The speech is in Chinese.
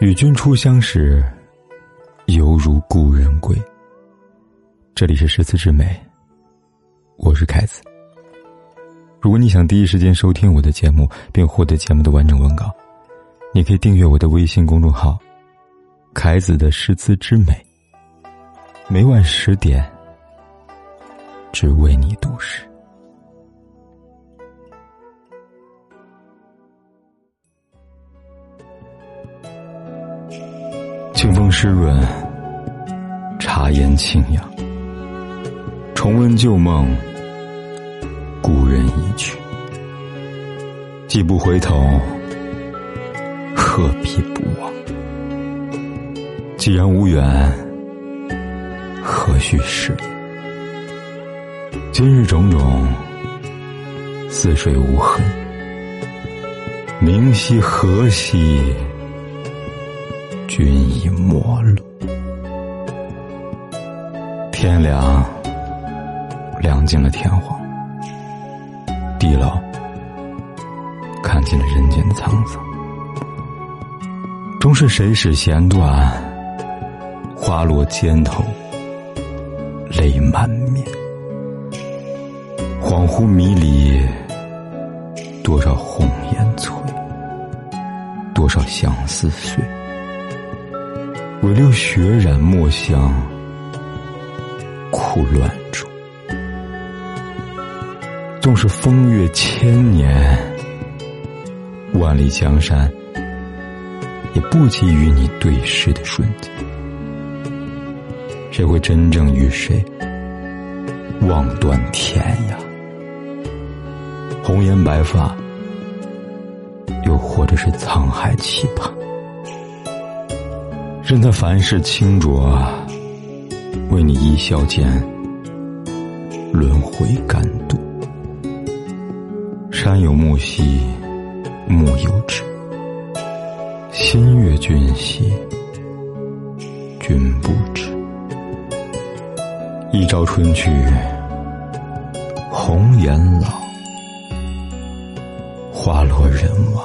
与君初相识，犹如故人归。这里是诗词之美，我是凯子。如果你想第一时间收听我的节目，并获得节目的完整文稿，你可以订阅我的微信公众号“凯子的诗词之美”。每晚十点，只为你读诗。清风湿润，茶烟清扬。重温旧梦，故人已去。既不回头，何必不忘？既然无缘，何须誓？今日种种，似水无痕。明夕何夕？君已陌路，天凉，凉尽了天荒；地老，看尽了人间的沧桑。终是谁使弦断，花落肩头，泪满面。恍惚迷离，多少红颜催，多少相思碎。唯留血染墨香，苦乱中。纵是风月千年，万里江山，也不及与你对视的瞬间。谁会真正与谁望断天涯？红颜白发，又或者是沧海期盼？任他凡事清浊，为你一笑间轮回甘度。山有木兮木有枝，心悦君兮君不知。一朝春去，红颜老，花落人亡。